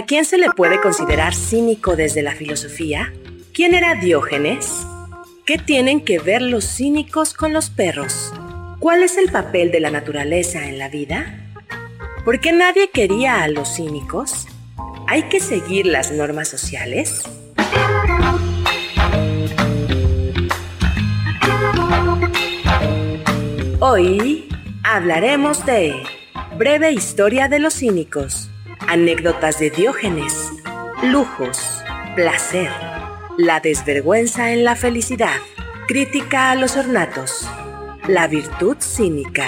¿A quién se le puede considerar cínico desde la filosofía? ¿Quién era Diógenes? ¿Qué tienen que ver los cínicos con los perros? ¿Cuál es el papel de la naturaleza en la vida? ¿Por qué nadie quería a los cínicos? ¿Hay que seguir las normas sociales? Hoy hablaremos de Breve Historia de los Cínicos anécdotas de Diógenes, lujos, placer, la desvergüenza en la felicidad, crítica a los ornatos, la virtud cínica,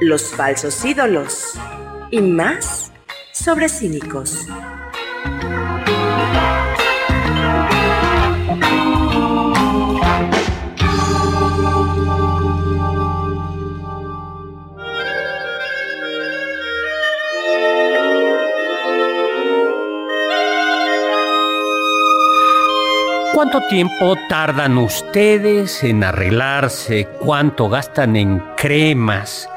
los falsos ídolos y más sobre cínicos. ¿Cuánto tiempo tardan ustedes en arreglarse? ¿Cuánto gastan en cremas?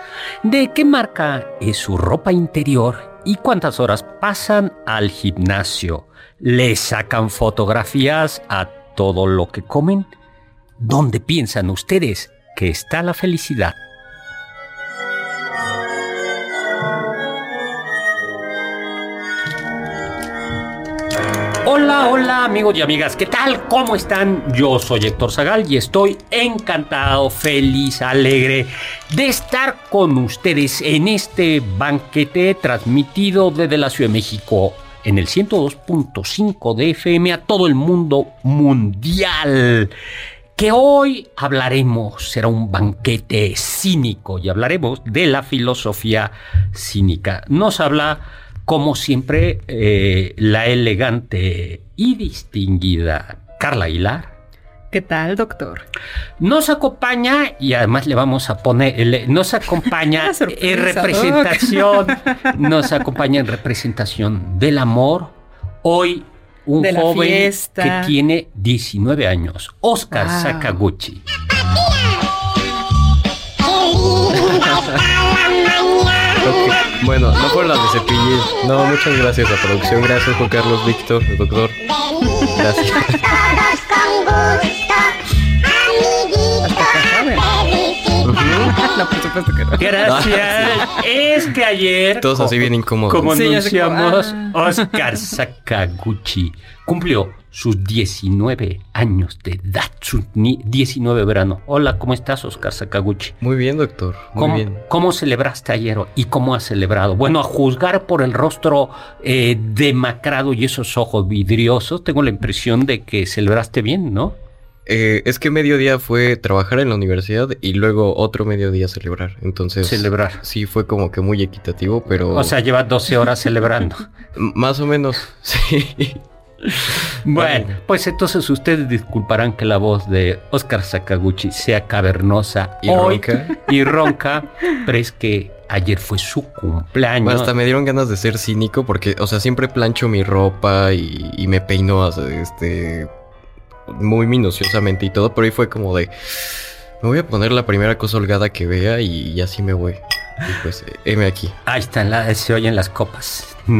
¿De qué marca es su ropa interior? ¿Y cuántas horas pasan al gimnasio? ¿Le sacan fotografías a todo lo que comen? ¿Dónde piensan ustedes que está la felicidad? Hola, amigos y amigas, ¿qué tal? ¿Cómo están? Yo soy Héctor Zagal y estoy encantado, feliz, alegre de estar con ustedes en este banquete transmitido desde la Ciudad de México en el 102.5 de FM a todo el mundo mundial. Que hoy hablaremos, será un banquete cínico y hablaremos de la filosofía cínica. Nos habla como siempre, eh, la elegante y distinguida Carla Aguilar. ¿Qué tal, doctor? Nos acompaña y además le vamos a poner, nos acompaña en representación, nos acompaña en representación del amor. Hoy un joven que tiene 19 años, Oscar Sakaguchi. Bueno, no por la de cepillir. No, muchas gracias a producción. Gracias Juan Carlos, Víctor, doctor. Gracias. No, por supuesto que no. Gracias. Es que ayer. Todos así bien incómodos. Como anunciamos, Oscar Sakaguchi cumplió sus 19 años de edad, sus 19 verano. Hola, ¿cómo estás, Oscar Sakaguchi? Muy bien, doctor. Muy ¿Cómo, bien. ¿Cómo celebraste ayer y cómo has celebrado? Bueno, a juzgar por el rostro eh, demacrado y esos ojos vidriosos, tengo la impresión de que celebraste bien, ¿no? Eh, es que mediodía fue trabajar en la universidad y luego otro mediodía celebrar. Entonces. Celebrar. Sí, fue como que muy equitativo, pero. O sea, lleva 12 horas celebrando. Más o menos, sí. Bueno, pues entonces ustedes disculparán que la voz de Oscar Sakaguchi sea cavernosa y ronca. Y ronca, pero es que ayer fue su cumpleaños. Bueno, hasta me dieron ganas de ser cínico porque, o sea, siempre plancho mi ropa y, y me peino este muy minuciosamente y todo, pero ahí fue como de me voy a poner la primera cosa holgada que vea y, así me voy. Y pues, heme aquí. Ahí están, se oyen las copas.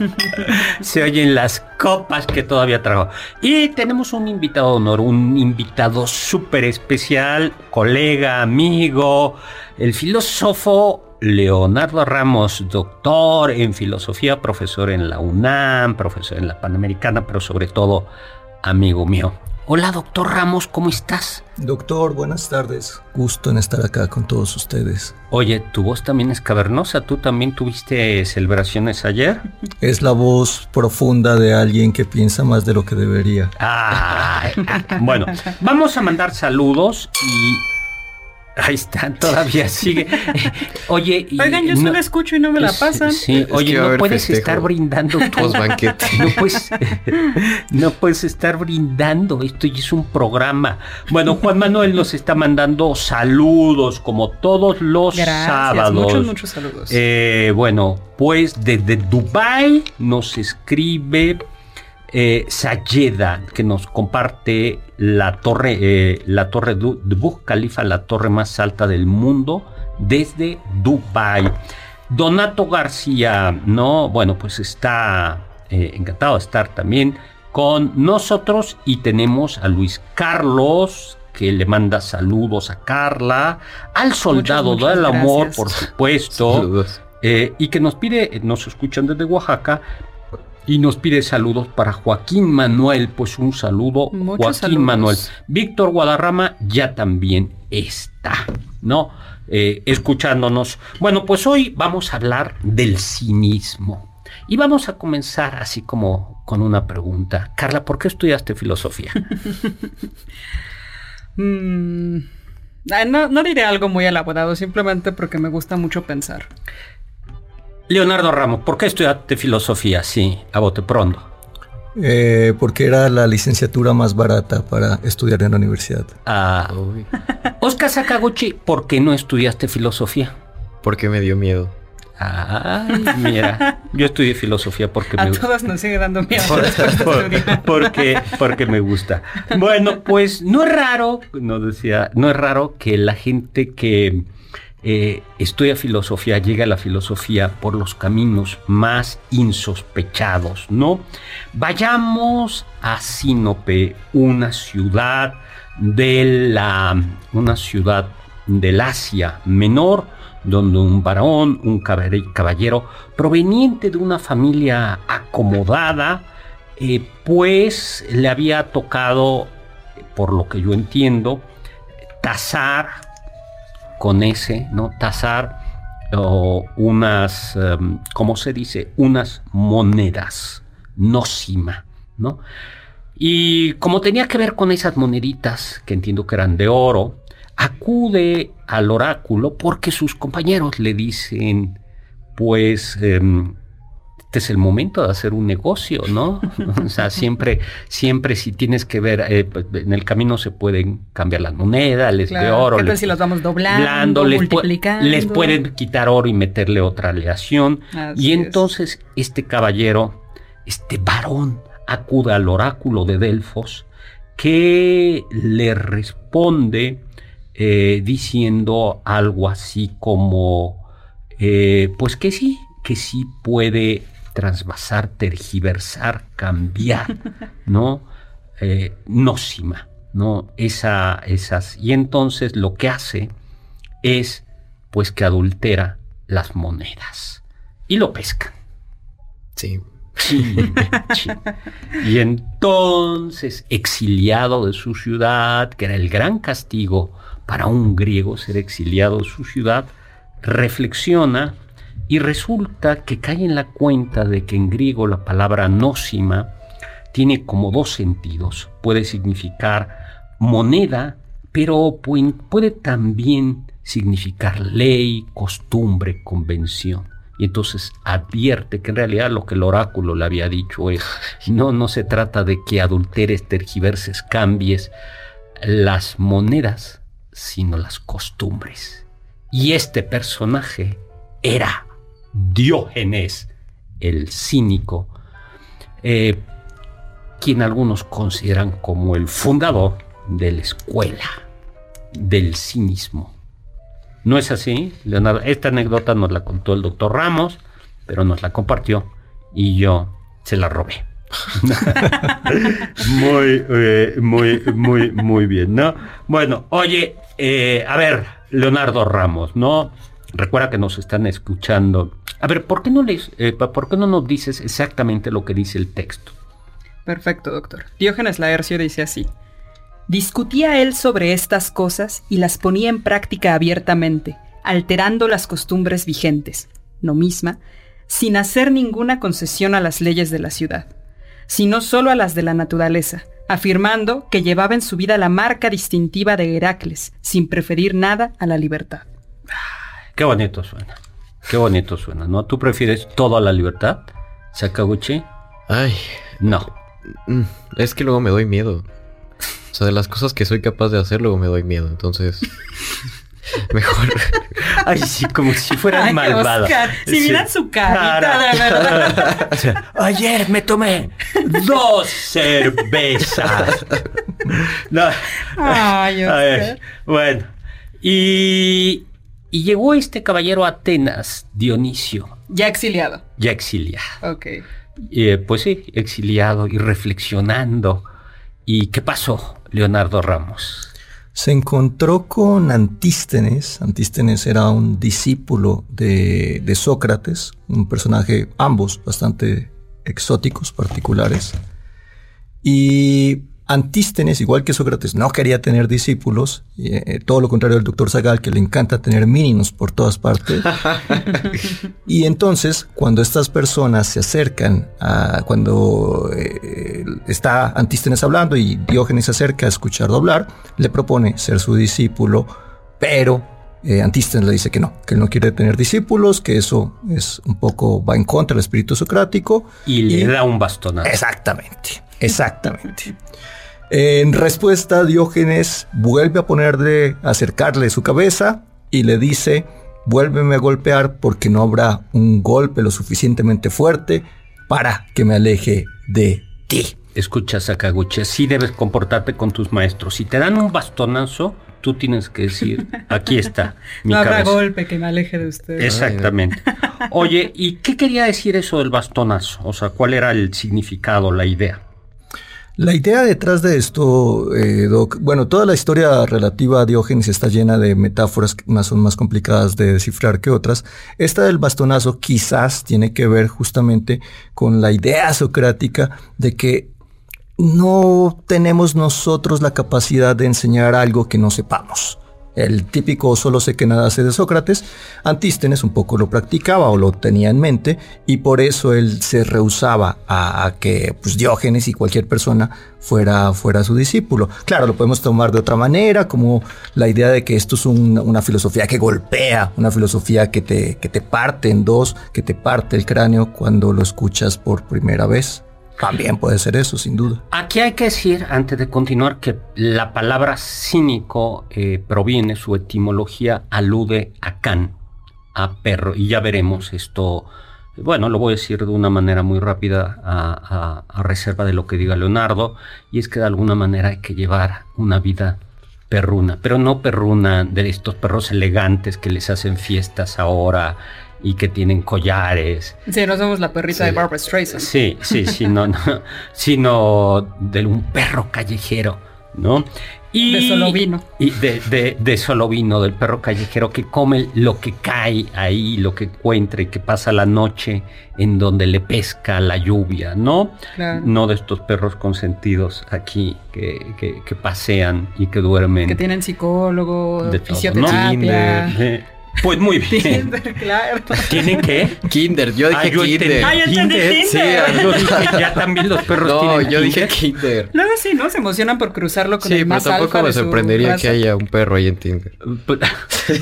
se oyen las copas que todavía trajo. Y tenemos un invitado de honor, un invitado súper especial, colega, amigo, el filósofo Leonardo Ramos, doctor en filosofía, profesor en la UNAM, profesor en la Panamericana, pero sobre todo amigo mío. Hola, doctor Ramos, ¿cómo estás? Doctor, buenas tardes. Gusto en estar acá con todos ustedes. Oye, tu voz también es cavernosa. ¿Tú también tuviste celebraciones ayer? Es la voz profunda de alguien que piensa más de lo que debería. Ah, bueno, vamos a mandar saludos y Ahí está, todavía sigue. Oye, y Oigan, yo solo escucho y no me la pasan. Sí, oye, no puedes estar brindando tu banquete. No puedes, no puedes estar brindando. Esto ya es un programa. Bueno, Juan Manuel nos está mandando saludos, como todos los sábados. Muchos, muchos saludos. Eh, bueno, pues desde Dubai nos escribe eh, Sayeda, que nos comparte la torre, eh, la torre de Burj Khalifa, la torre más alta del mundo, desde Dubai. Donato García, no, bueno, pues está eh, encantado de estar también con nosotros y tenemos a Luis Carlos que le manda saludos a Carla, al soldado del amor, por supuesto, y que nos pide, nos escuchan desde Oaxaca, y nos pide saludos para Joaquín Manuel. Pues un saludo, Joaquín Manuel. Víctor Guadarrama ya también está, ¿no? Eh, escuchándonos. Bueno, pues hoy vamos a hablar del cinismo. Y vamos a comenzar así como con una pregunta. Carla, ¿por qué estudiaste filosofía? Mm, no, no diré algo muy elaborado, simplemente porque me gusta mucho pensar. Leonardo Ramos, ¿por qué estudiaste filosofía? Sí, a bote pronto. Eh, porque era la licenciatura más barata para estudiar en la universidad. Ah. Oscar Sakaguchi, ¿por qué no estudiaste filosofía? Porque me dio miedo. Ay, mira, yo estudié filosofía porque a me todos nos sigue dando miedo. porque, porque me gusta. Bueno, pues no es raro, no decía, no es raro que la gente que eh, estudia filosofía, llega a la filosofía por los caminos más insospechados, ¿no? Vayamos a Sinope, una ciudad de la, una ciudad del Asia Menor, donde un varón, un caballero proveniente de una familia acomodada, eh, pues le había tocado, por lo que yo entiendo, tasar con ese, ¿no? Tasar o unas, em, ¿cómo se dice? Unas monedas, nocima, ¿no? Y como tenía que ver con esas moneditas, que entiendo que eran de oro, acude al oráculo porque sus compañeros le dicen, pues, em, este es el momento de hacer un negocio, ¿no? o sea, siempre, siempre si tienes que ver, eh, pues, en el camino se pueden cambiar las monedas, les de oro. Les, si las vamos doblando, multiplicando. les pueden quitar oro y meterle otra aleación. y entonces este caballero, este varón, acude al oráculo de Delfos que le responde eh, diciendo algo así como, eh, pues que sí, que sí puede trasvasar, tergiversar, cambiar, ¿no? Eh, nócima, ¿no? Esa, esas. Y entonces lo que hace es, pues, que adultera las monedas. Y lo pescan. Sí. Y entonces, exiliado de su ciudad, que era el gran castigo para un griego ser exiliado de su ciudad, reflexiona y resulta que cae en la cuenta de que en griego la palabra nósima tiene como dos sentidos. Puede significar moneda, pero puede también significar ley, costumbre, convención. Y entonces advierte que en realidad lo que el oráculo le había dicho es, no, no se trata de que adulteres, tergiverses, cambies las monedas, sino las costumbres. Y este personaje era Diógenes el cínico, eh, quien algunos consideran como el fundador de la escuela del cinismo. ¿No es así, Leonardo? Esta anécdota nos la contó el doctor Ramos, pero nos la compartió y yo se la robé. muy, eh, muy, muy, muy bien, ¿no? Bueno, oye, eh, a ver, Leonardo Ramos, ¿no? Recuerda que nos están escuchando. A ver, ¿por qué no, les, eh, ¿por qué no nos dices exactamente lo que dice el texto? Perfecto, doctor. Diógenes Laercio dice así. Discutía él sobre estas cosas y las ponía en práctica abiertamente, alterando las costumbres vigentes, no misma, sin hacer ninguna concesión a las leyes de la ciudad, sino solo a las de la naturaleza, afirmando que llevaba en su vida la marca distintiva de Heracles, sin preferir nada a la libertad. Qué bonito suena. Qué bonito suena, ¿no? ¿Tú prefieres todo a la libertad, Sakaguchi? Ay, No. mm, es que luego me doy miedo. O sea, de las cosas que soy capaz de hacer, luego me doy miedo. Entonces, mejor. Ay, sí, como si fuera malvada. Si vieran su carita, de verdad. O sea, Ayer me tomé dos cervezas. No. Ay, A ver, Oscar. bueno. Y, y llegó este caballero a Atenas, Dionisio, Ya exiliado. ya exiliado. Ok. Eh, pues sí, exiliado y reflexionando. ¿Y qué pasó, Leonardo Ramos? Se encontró con Antístenes. Antístenes era un discípulo de, de Sócrates, un personaje, ambos bastante exóticos, particulares. Y Antístenes, igual que Sócrates, no quería tener discípulos, y, eh, todo lo contrario del doctor Zagal, que le encanta tener mínimos por todas partes. y entonces, cuando estas personas se acercan a cuando eh, está Antístenes hablando y Diógenes se acerca a escucharlo hablar, le propone ser su discípulo, pero eh, Antístenes le dice que no, que él no quiere tener discípulos, que eso es un poco va en contra del espíritu socrático. Y le da un bastonazo. Exactamente, exactamente. En respuesta, Diógenes vuelve a ponerle, a acercarle su cabeza y le dice, vuélveme a golpear porque no habrá un golpe lo suficientemente fuerte para que me aleje de ti. Escucha, Sakaguchi, así debes comportarte con tus maestros. Si te dan un bastonazo, tú tienes que decir, aquí está mi no habrá cabeza. golpe que me aleje de usted. Exactamente. Oye, ¿y qué quería decir eso del bastonazo? O sea, ¿cuál era el significado, la idea? La idea detrás de esto, eh, Doc, bueno, toda la historia relativa a Diógenes está llena de metáforas que unas son más complicadas de descifrar que otras. Esta del bastonazo quizás tiene que ver justamente con la idea socrática de que no tenemos nosotros la capacidad de enseñar algo que no sepamos. El típico solo sé que nada sé de Sócrates, Antístenes un poco lo practicaba o lo tenía en mente y por eso él se rehusaba a, que pues, Diógenes y cualquier persona fuera, fuera su discípulo. Claro, lo podemos tomar de otra manera, como la idea de que esto es un- una filosofía que golpea, una filosofía que te, que te parte en dos, que te parte el cráneo cuando lo escuchas por primera vez. También puede ser eso, sin duda. Aquí hay que decir, antes de continuar, que la palabra cínico eh, proviene, su etimología alude a can, a perro, y ya veremos esto. Bueno, lo voy a decir de una manera muy rápida a, a- a reserva de lo que diga Leonardo, y es que de alguna manera hay que llevar una vida perruna, pero no perruna de estos perros elegantes que les hacen fiestas ahora y que tienen collares Sí, no somos la perrita Sí. de Barbara Streisand. Sí, sí, sí, no, no, sino de un perro callejero, ¿no? Y, De solo vino. Y de, de, de solo vino, del perro callejero que come lo que cae ahí, lo que encuentra y que pasa la noche en donde le pesca la lluvia, ¿no? Claro. No de estos perros consentidos aquí que, que, que pasean y que duermen. Que tienen psicólogo, de todo, fisioterapia. Eh, Pues muy bien. Tinder, claro. ¿Tienen qué? Kinder, yo dije Ah, yo. Kinder. Ah, yo entendí Kinder. Tinder. Sí, ah, yo dije, ya también los perros No, tienen yo dije Kinder. Kinder. Luego sí, ¿no? Se emocionan por cruzarlo con Sí, el pero más tampoco alfa me de su sorprendería raza. que haya un perro ahí en Tinder. Pues,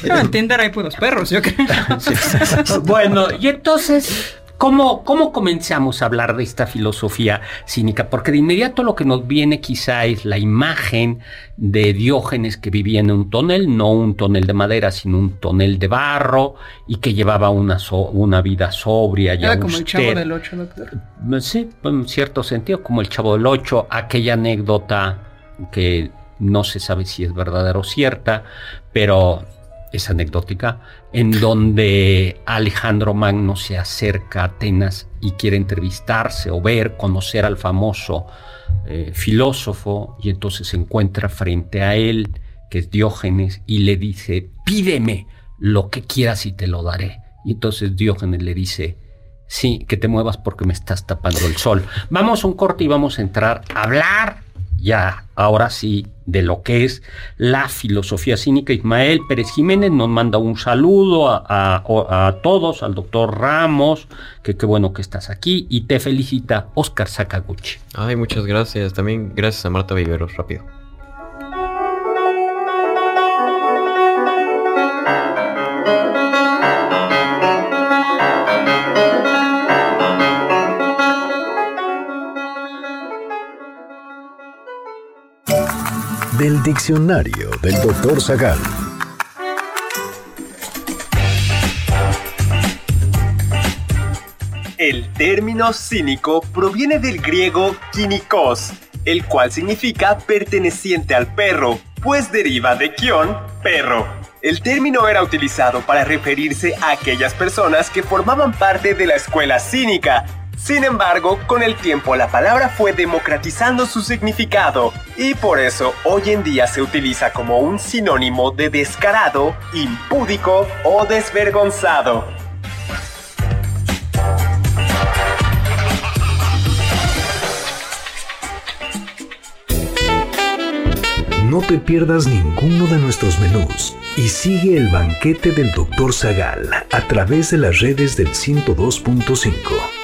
No, en Tinder hay puros perros, yo creo. bueno, y entonces, ¿cómo, ¿cómo comenzamos a hablar de esta filosofía cínica? Porque de inmediato lo que nos viene quizá es la imagen de Diógenes que vivía en un tonel, no un tonel de madera, sino un tonel de barro, y que llevaba una, so- una vida sobria y Era como el austera. chavo del 8, doctor. Sí, en cierto sentido, como el Chavo del Ocho, aquella anécdota que no se sabe si es verdadera o cierta, pero es anecdótica, en donde Alejandro Magno se acerca a Atenas y quiere entrevistarse o ver, conocer al famoso eh, filósofo, y entonces se encuentra frente a él, que es Diógenes, y le dice, pídeme lo que quieras y te lo daré. Y entonces Diógenes le dice, Sí, que te muevas porque me estás tapando el sol. Vamos a un corte y vamos a entrar a hablar ya ahora sí de lo que es la filosofía cínica. Ismael Pérez Jiménez nos manda un saludo a, todos, al doctor Ramos, que qué bueno que estás aquí, y te felicita Oscar Sakaguchi. Ay, muchas gracias. También gracias a Marta Viveros, rápido. Del diccionario del doctor Zagal. El término cínico proviene del griego kinikos, el cual significa perteneciente al perro, pues deriva de kion, perro. El término era utilizado para referirse a aquellas personas que formaban parte de la escuela cínica, sin embargo, con el tiempo la palabra fue democratizando su significado y por eso hoy en día se utiliza como un sinónimo de descarado, impúdico o desvergonzado. No te pierdas ninguno de nuestros menús y sigue el banquete del Dr. Zagal a través de las redes del 102.5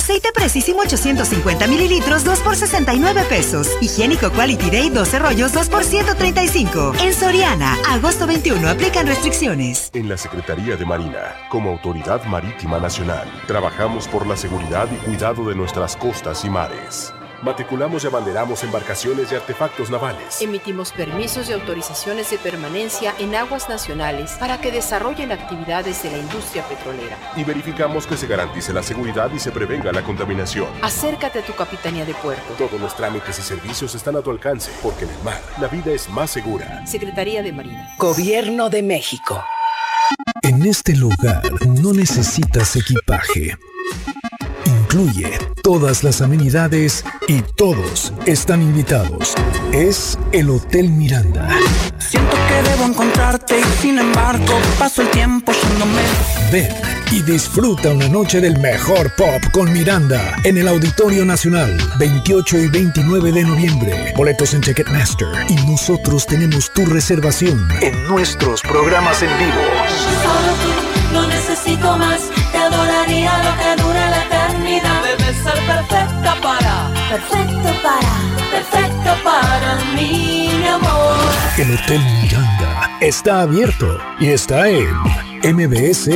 Aceite Precisimo 850 mililitros, 2 por 69 pesos. Higiénico Quality Day, 12 rollos, 2 por 135. En Soriana, agosto 21, aplican restricciones. En la Secretaría de Marina, como Autoridad Marítima Nacional, trabajamos por la seguridad y cuidado de nuestras costas y mares. Matriculamos y abanderamos embarcaciones y artefactos navales. Emitimos permisos y autorizaciones de permanencia en aguas nacionales para que desarrollen actividades de la industria petrolera. Y verificamos que se garantice la seguridad y se prevenga la contaminación. Acércate a tu capitanía de puerto. Todos los trámites y servicios están a tu alcance, porque en el mar la vida es más segura. Secretaría de Marina. Gobierno de México. En este lugar no necesitas equipaje incluye todas las amenidades y todos están invitados. Es el Hotel Miranda. Siento que debo encontrarte y sin embargo paso el tiempo yéndome. Ven y disfruta una noche del mejor pop con Miranda en el Auditorio Nacional, 28 y 29 de noviembre. Boletos en Ticketmaster y nosotros tenemos tu reservación en nuestros programas en vivo. Solo tú, no necesito más, perfecta para, perfecto para, perfecto para mí, mi amor. El Hotel Miranda está abierto y está en MBS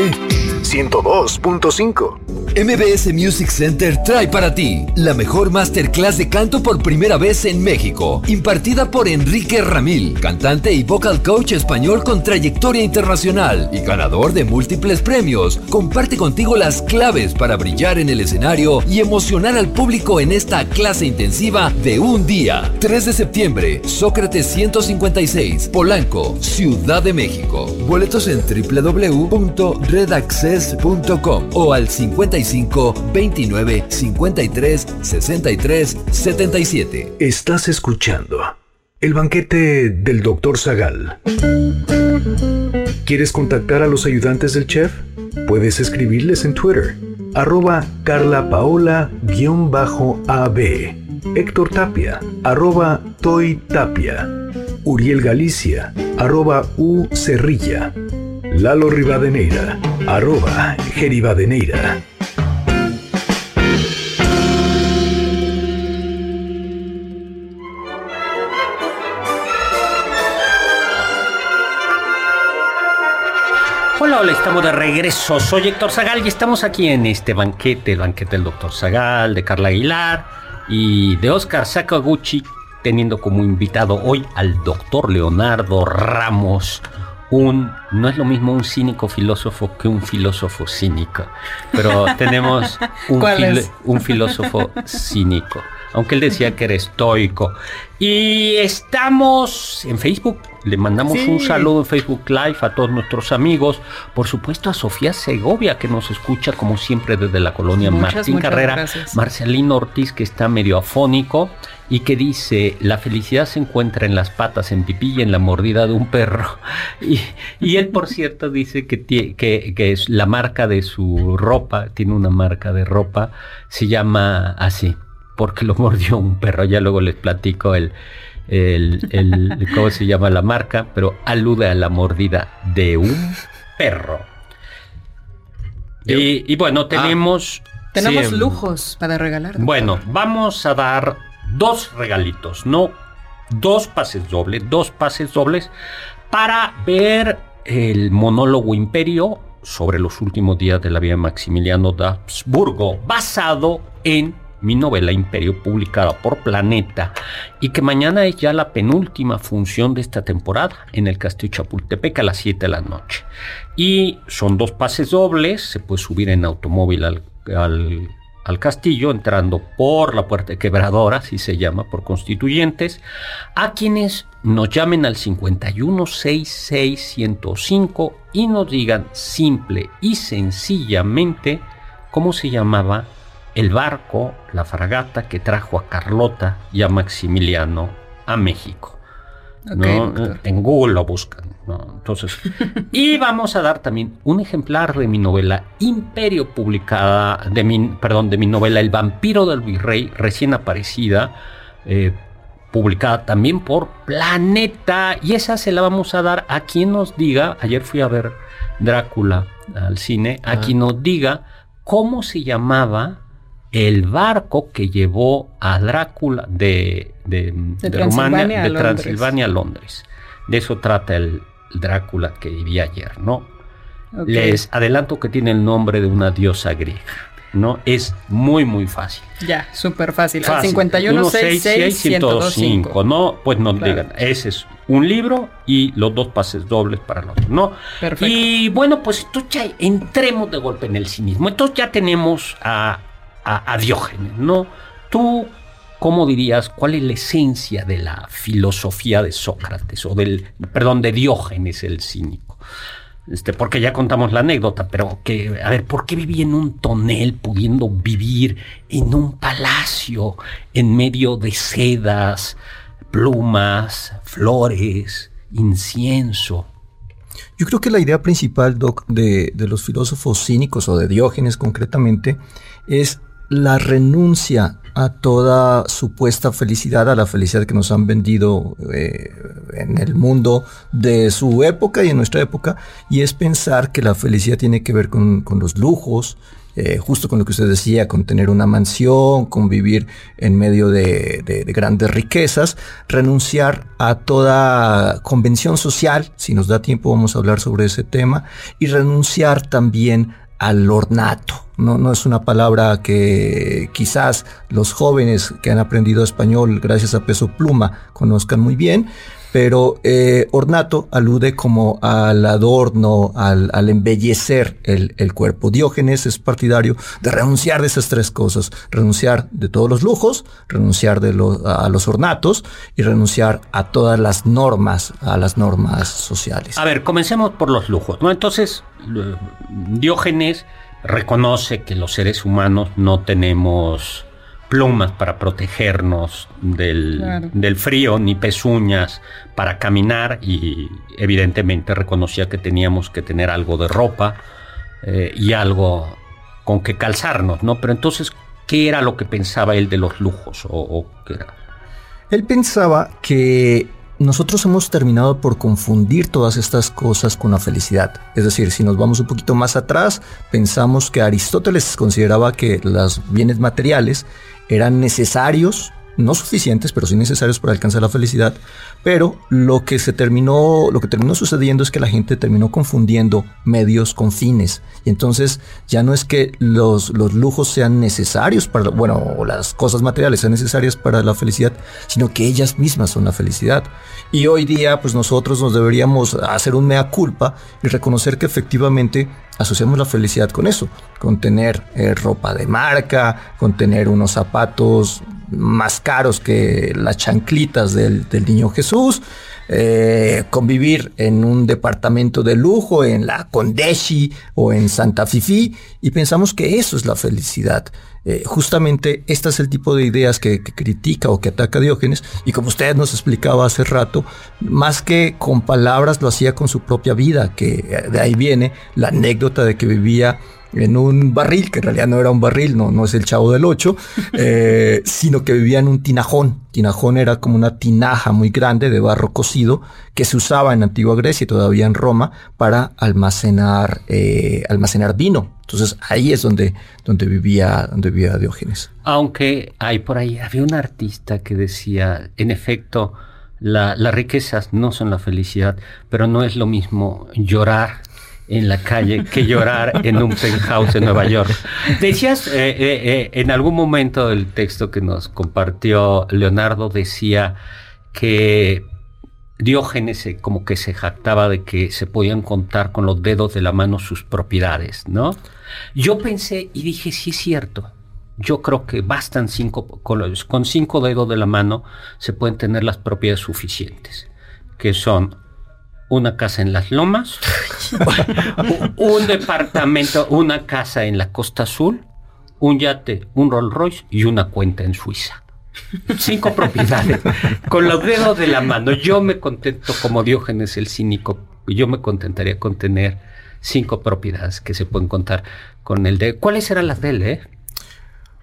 102.5. MBS Music Center trae para ti la mejor masterclass de canto por primera vez en México, impartida por Enrique Ramil, cantante y vocal coach español con trayectoria internacional y ganador de múltiples premios. Comparte contigo las claves para brillar en el escenario y emocionar al público en esta clase intensiva de un día. 3 de septiembre, Sócrates 156, Polanco, Ciudad de México. Boletos en www.redaccess.com o al 55 29 53 63 77. Estás escuchando el banquete del Dr. Zagal. ¿Quieres contactar a los ayudantes del chef? Puedes escribirles en Twitter, arroba Carla Paola-AB, Héctor Tapia, arroba Toy Tapia, Uriel Galicia, arroba U Cerrilla, Lalo Rivadeneira, arroba Geribadeneira. Hola, hola, estamos de regreso. Soy Héctor Zagal y estamos aquí en este banquete, el banquete del doctor Zagal, de Carla Aguilar y de Oscar Sakaguchi, teniendo como invitado hoy al doctor Leonardo Ramos. Un, no es lo mismo un cínico filósofo que un filósofo cínico, pero tenemos un, un filósofo cínico. aunque él decía que era estoico. Y estamos en Facebook. Le mandamos Sí. un saludo en Facebook Live a todos nuestros amigos. Por supuesto a Sofía Segovia, que nos escucha como siempre desde la colonia Muchas, Martín muchas Carrera. gracias. Marcelino Ortiz, que está medio afónico y que dice, la felicidad se encuentra en las patas, en pipí y en la mordida de un perro. Y, y él, por cierto, dice que, tie- que, que es la marca de su ropa, tiene una marca de ropa, se llama así, porque lo mordió un perro. Ya luego les platico el, el, el- cómo se llama la marca, pero alude a la mordida de un perro. Y, y bueno, tenemos... Tenemos sí, lujos para regalar. bueno, vamos a dar dos regalitos, no dos pases dobles, dos pases dobles para ver el monólogo Imperio sobre los últimos días de la vida de Maximiliano de Habsburgo, basado en mi novela Imperio, publicada por Planeta, y que mañana es ya la penúltima función de esta temporada en el Castillo Chapultepec a las 7 de la noche. Y son dos pases dobles, se puede subir en automóvil al, al- al castillo, entrando por la puerta quebradora, así se llama, por constituyentes, a quienes nos llamen al 5166-105 y nos digan simple y sencillamente cómo se llamaba el barco, la fragata que trajo a Carlota y a Maximiliano a México. ¿no? En Google lo buscan. ¿No? Entonces, y vamos a dar también un ejemplar de mi novela Imperio, publicada, de mi, perdón, de mi novela El vampiro del virrey, recién aparecida, eh, publicada también por Planeta. Y esa se la vamos a dar a quien nos diga, ayer fui a ver Drácula al cine, a Ah. quien nos diga cómo se llamaba el barco que llevó a Drácula de, de, De de Transilvania Rumania, a de. Transilvania a Londres. De eso trata el Drácula que viví ayer, ¿no? Les adelanto que tiene el nombre de una diosa griega, ¿no? Es muy, muy fácil. Ya, súper fácil. Fácil. 51 166 105, ¿no? Pues nos Claro. digan, ese es un libro y los dos pases dobles para el otro, ¿no? Perfecto. Y bueno, pues entonces ya entremos de golpe en el cinismo. Entonces ya tenemos a, a, a Diógenes, ¿no? Tú, ¿cómo dirías cuál es la esencia de la filosofía de Sócrates o del, perdón, de Diógenes el cínico? Este, porque ya contamos la anécdota, pero que, a ver, ¿por qué vivía en un tonel pudiendo vivir en un palacio en medio de sedas, plumas, flores, incienso? Yo creo que la idea principal, Doc, de, de los filósofos cínicos o de Diógenes concretamente, es la renuncia a toda supuesta felicidad, a la felicidad que nos han vendido eh, en el mundo de su época y en nuestra época, y es pensar que la felicidad tiene que ver con, con los lujos, eh, justo con lo que usted decía, con tener una mansión, con vivir en medio de, de- de grandes riquezas, renunciar a toda convención social, si nos da tiempo vamos a hablar sobre ese tema, y renunciar también al ornato. No, no es una palabra que quizás los jóvenes que han aprendido español gracias a Peso Pluma conozcan muy bien, pero eh, ornato alude como al adorno, al, embellecer el, cuerpo. Diógenes es partidario de renunciar de esas tres cosas, renunciar de todos los lujos, renunciar a los ornatos y renunciar a todas las normas, a las normas sociales. A ver, comencemos por los lujos. Entonces, eh, Diógenes reconoce que los seres humanos no tenemos plumas para protegernos del, Claro. del frío, ni pezuñas para caminar y evidentemente reconocía que teníamos que tener algo de ropa eh, y algo con que calzarnos, ¿no? Pero entonces, ¿qué era lo que pensaba él de los lujos? ¿O, o qué era? Él pensaba que nosotros hemos terminado por confundir todas estas cosas con la felicidad. Es decir, si nos vamos un poquito más atrás, pensamos que Aristóteles consideraba que los bienes materiales eran necesarios, no suficientes, pero sí necesarios para alcanzar la felicidad. Pero lo que se terminó, lo que terminó sucediendo es que la gente terminó confundiendo medios con fines. Y entonces ya no es que los, los lujos sean necesarios para, bueno, o las cosas materiales sean necesarias para la felicidad, sino que ellas mismas son la felicidad. Y hoy día, pues nosotros nos deberíamos hacer un mea culpa y reconocer que efectivamente asociamos la felicidad con eso, con tener eh, ropa de marca, con tener unos zapatos más caros que las chanclitas del, del niño Jesús, eh, convivir en un departamento de lujo, en la Condeshi o en Santa Fifi, y pensamos que eso es la felicidad. Eh, justamente este es el tipo de ideas que, que, critica o que ataca Diógenes, y como usted nos explicaba hace rato, más que con palabras lo hacía con su propia vida, que de ahí viene la anécdota de que vivía en un barril, que en realidad no era un barril, no, no es el chavo del 8, eh, sino que vivía en un tinajón. Tinajón era como una tinaja muy grande de barro cocido que se usaba en antigua Grecia y todavía en Roma para almacenar, eh, almacenar vino. Entonces ahí es donde, donde, vivía, donde vivía Diógenes. Aunque hay por ahí, había un artista que decía, en efecto, la, las riquezas no son la felicidad, pero no es lo mismo llorar en la calle que llorar en un penthouse en Nueva York. Decías, eh, eh, eh, en algún momento del texto que nos compartió Leonardo decía que Diógenes como que se jactaba de que se podían contar con los dedos de la mano sus propiedades, ¿no? Yo pensé y dije, sí es cierto. Yo creo que bastan cinco, con, con cinco dedos de la mano se pueden tener las propiedades suficientes, que son una casa en las lomas, un departamento, una casa en la Costa Azul, un yate, un Rolls Royce y una cuenta en Suiza. Cinco propiedades. Con los dedos de la mano. Yo me contento como Diógenes el cínico. Yo me contentaría con tener cinco propiedades que se pueden contar con el de. ¿Cuáles eran las de él, eh?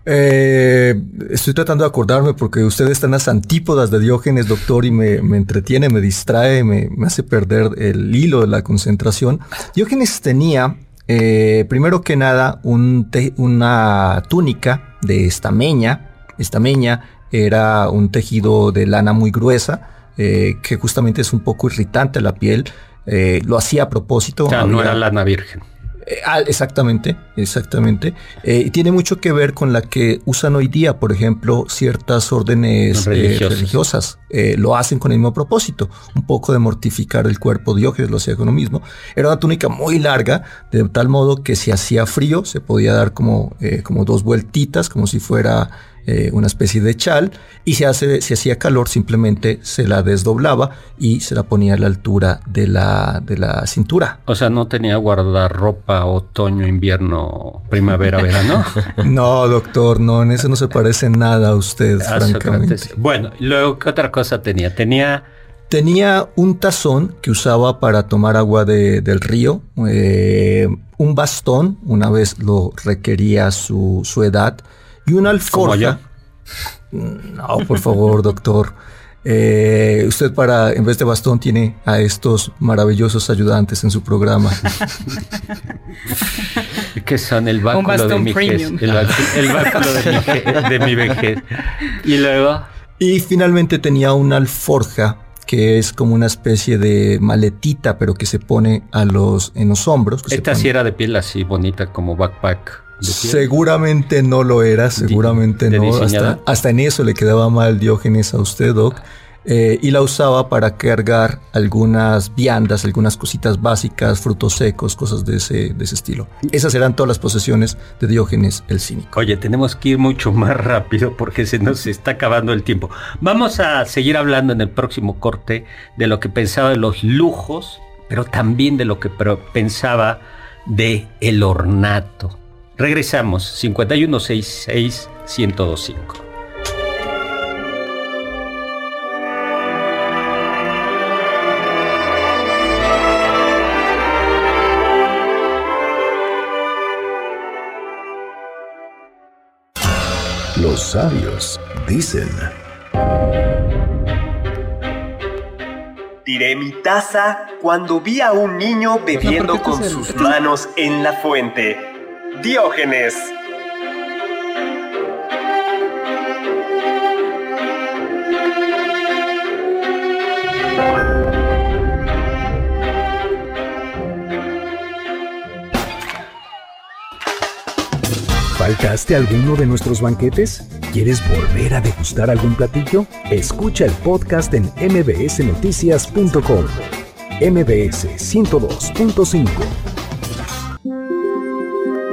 Eh, estoy tratando de acordarme porque ustedes están las antípodas de Diógenes, doctor, y me, me entretiene, me distrae, me, me, hace perder el hilo de la concentración. Diógenes tenía, eh, primero que nada, un te, una túnica de estameña. Estameña era un tejido de lana muy gruesa, eh, que justamente es un poco irritante a la piel. Eh, lo hacía a propósito. O sea, no era lana virgen. Eh, ah, exactamente, exactamente. Eh, y tiene mucho que ver con la que usan hoy día, por ejemplo, ciertas órdenes religiosas. Eh, religiosas. lo hacen con el mismo propósito, un poco de mortificar el cuerpo. Diógenes lo hacía con lo mismo. Era una túnica muy larga, de tal modo que si hacía frío se podía dar como, como dos vueltitas, como si fuera eh, una especie de chal y si, hace, si hacía calor simplemente se la desdoblaba y se la ponía a la altura de la, de la cintura. O sea, no tenía guardarropa otoño, invierno, primavera, verano. no, doctor, no, en eso no se parece nada a usted, francamente. Bueno, luego, ¿qué otra cosa tenía? Tenía... Tenía un tazón que usaba para tomar agua de, del río, eh, un bastón, una vez lo requería su, su edad, y una alforja. No, por favor, doctor. Eh, usted para, en vez de bastón, tiene a estos maravillosos ayudantes en su programa. que son el báculo de mi vejez. El, el, báculo de mi, de mi vejez. Y luego... Y finalmente tenía una alforja que es como una especie de maletita, pero que se pone a los, en los hombros. Esta sí era de piel así bonita, como backpack. Seguramente no lo era, seguramente no. Hasta, hasta, en eso le quedaba mal Diógenes a usted, Doc. Eh, y la usaba para cargar algunas viandas, algunas cositas básicas, frutos secos, cosas de ese, de ese estilo. Esas eran todas las posesiones de Diógenes el cínico. Oye, tenemos que ir mucho más rápido porque se nos está acabando el tiempo. Vamos a seguir hablando en el próximo corte de lo que pensaba de los lujos, pero también de lo que pensaba de el ornato Regresamos 5166 1025. Los sabios dicen. Tiré mi taza cuando vi a un niño bebiendo con sus manos en la fuente. Diógenes. ¿Faltaste alguno de nuestros banquetes? ¿Quieres volver a degustar algún platillo? Escucha el podcast en mbsnoticias.com. MBS 102.5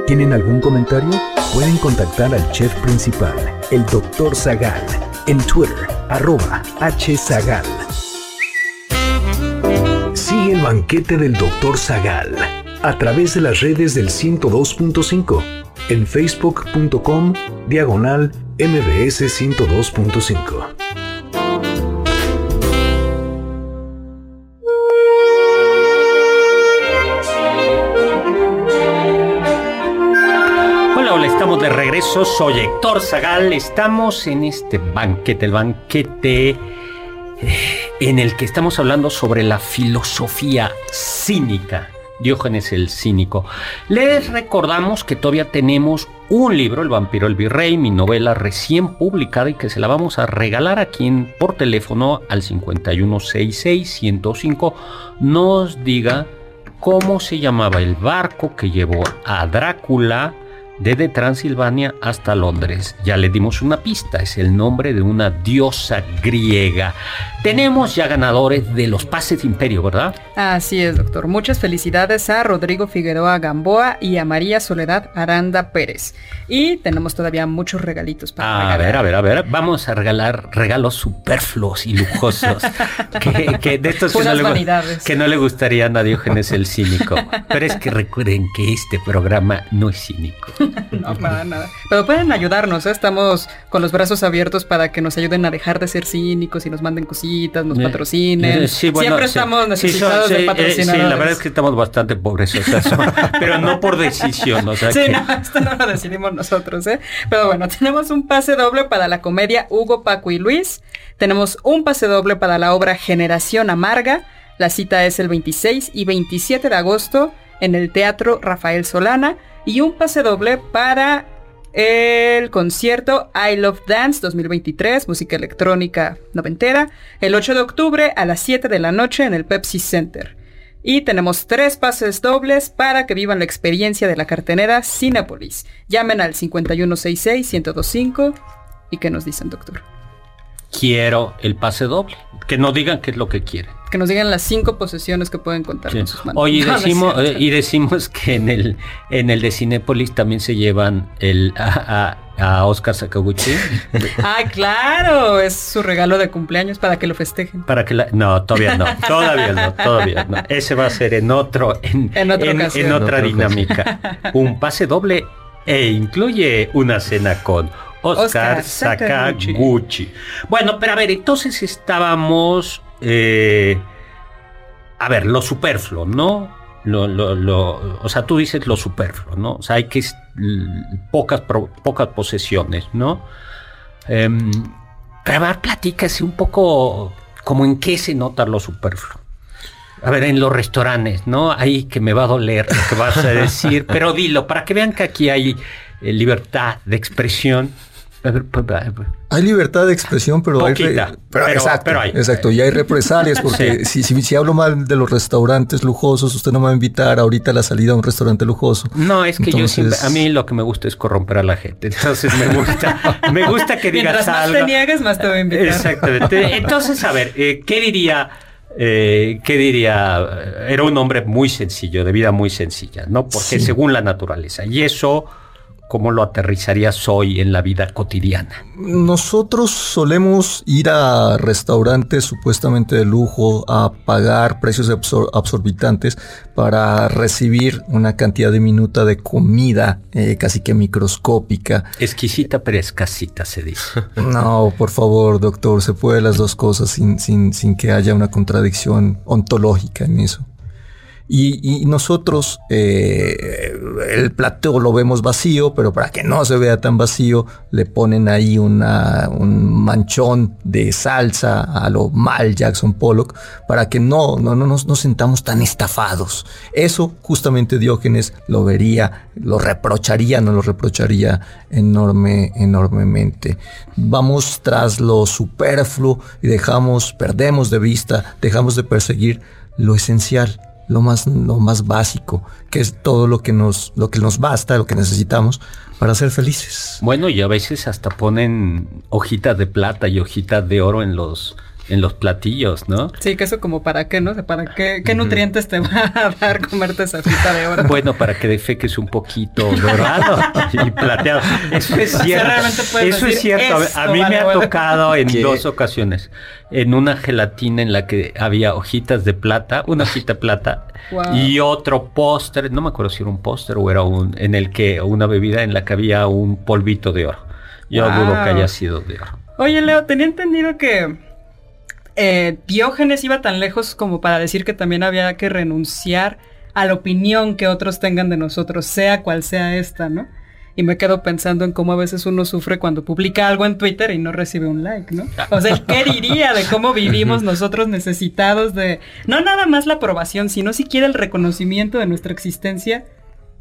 ¿Tienen algún comentario? Pueden contactar al chef principal el Dr. Zagal. En Twitter, arroba hzagal. Sigue el banquete del Dr. Zagal a través de las redes del 102.5 en facebook.com diagonal mbs 102.5. Soy Héctor Zagal. Estamos en este banquete, el banquete eh, en el que estamos hablando sobre la filosofía cínica. Diógenes el Cínico. Les recordamos que todavía tenemos un libro, El vampiro el virrey, mi novela recién publicada y que se la vamos a regalar aquí en, por teléfono al 5166-105. Nos diga cómo se llamaba el barco que llevó a Drácula desde Transilvania hasta Londres. Ya le dimos una pista, es el nombre de una diosa griega. Tenemos ya ganadores de los pases de imperio, ¿verdad? Así es, doctor. Muchas felicidades a Rodrigo Figueroa Gamboa y a María Soledad Aranda Pérez. Y tenemos todavía muchos regalitos para A regalar. ver, a ver, a ver. Vamos a regalar regalos superfluos y lujosos. que, que de estos que no, le, que no le gustarían a Diógenes el cínico. Pero es que recuerden que este programa no es cínico. No, nada, nada. Pero pueden ayudarnos, ¿eh? estamos con los brazos abiertos para que nos ayuden a dejar de ser cínicos y nos manden cositas, nos patrocinen. Eh, sí, bueno, Siempre sí. estamos Sí, necesitados son- de sí, eh, patrocinadores. sí, la verdad es que estamos bastante pobres, o sea, son- pero no por decisión, o sea Sí, que- no, esto no lo decidimos nosotros, ¿eh? Pero bueno, tenemos un pase doble para la comedia Hugo, Paco y Luis. Tenemos un pase doble para la obra Generación Amarga. La cita es el 26 y 27 de agosto en el Teatro Rafael Solana. Y un pase doble para el concierto I Love Dance 2023, música electrónica noventera, el 8 de octubre a las 7 de la noche en el Pepsi Center. Y tenemos tres pases dobles para que vivan la experiencia de la cartenera Cinepolis. Llamen al 5166-1025 y que nos dicen, doctor. Quiero el pase doble. Que no digan qué es lo que quieren. Que nos digan las cinco posesiones que pueden contar con sus manos. Oye, y No, no es decimos, eh, y decimos que en el, en el de Cinépolis también se llevan el, a, a- a Oscar Sakaguchi Ah, claro, es su regalo de cumpleaños para que lo festejen. para que la... No, todavía no, todavía no, todavía no. Ese va a ser en otro, en, En otra ocasión. en otra En otra dinámica. Un pase doble e incluye una cena con Oscar, Oscar Sakaguchi. Sakaguchi. Bueno, pero a ver, entonces estábamos... eh, a ver, lo superfluo, ¿no? Lo, lo- lo- o sea, tú dices lo superfluo, ¿no? O sea, hay que... l- Pocas, pro- pocas posesiones, ¿no? Em, pero a ver, platícase un poco como en qué se nota lo superfluo. A ver, en los restaurantes, ¿no? Ahí que me va a doler lo que vas a decir, pero dilo, para que vean que aquí hay eh, libertad de expresión. Pues, va. Hay libertad de expresión, pero hay, re- pero- exacto, pero hay. exacto, y hay represalias porque si, si, si hablo mal de los restaurantes lujosos, usted no me va a invitar ahorita a la salida a un restaurante lujoso. No, es que yo siempre, a mí lo que me gusta es corromper a la gente. Entonces me gusta, me gusta que digas Mientras más algo. te niegues, más te voy a invitar. Exactamente. Entonces, a ver, eh, ¿qué diría? eh, ¿Qué diría? Era un hombre muy sencillo, de vida muy sencilla, ¿no? Porque Sí. según la naturaleza. Y eso, ¿cómo lo aterrizarías hoy en la vida cotidiana? Nosotros solemos ir a restaurantes supuestamente de lujo a pagar precios absor- absorbitantes para recibir una cantidad diminuta de comida eh, casi que microscópica. Exquisita pero escasita, se dice. No, por favor, doctor, se puede las dos cosas sin, sin, sin que haya una contradicción ontológica en eso. Y, nosotros eh, el plato lo vemos vacío, pero para que no se vea tan vacío, le ponen ahí una, un manchón de salsa a lo mal Jackson Pollock, para que no, no, no nos, nos sentamos tan estafados. Eso justamente Diógenes lo vería, lo reprocharía, no lo reprocharía enorme, enormemente. Vamos tras lo superfluo y dejamos, perdemos de vista, dejamos de perseguir lo esencial lo más, lo más básico, que es todo lo que nos, lo que nos basta, lo que necesitamos para ser felices. Bueno, y a veces hasta ponen hojitas de plata y hojitas de oro en los en los platillos, ¿no? Sí, que eso como para qué, ¿no? ¿Para qué, qué nutrientes te va a dar comerte esa fruta de oro? Bueno, para que defeques un poquito dorado y plateado. Eso es cierto. Eso es cierto. A mí me ha tocado en dos ocasiones. En una gelatina en la que había hojitas de plata, una hojita de plata y otro póster, no me acuerdo si era un póster o era un, en el que, una bebida en la que había un polvito de oro. Yo dudo que haya sido de oro. Oye, Leo, tenía entendido que eh, Diógenes iba tan lejos como para decir que también había que renunciar a la opinión que otros tengan de nosotros, sea cual sea esta, ¿no? Y me quedo pensando en cómo a veces uno sufre cuando publica algo en Twitter y no recibe un like, ¿no? O sea, ¿qué diría de cómo vivimos nosotros necesitados de, no nada más la aprobación, sino siquiera el reconocimiento de nuestra existencia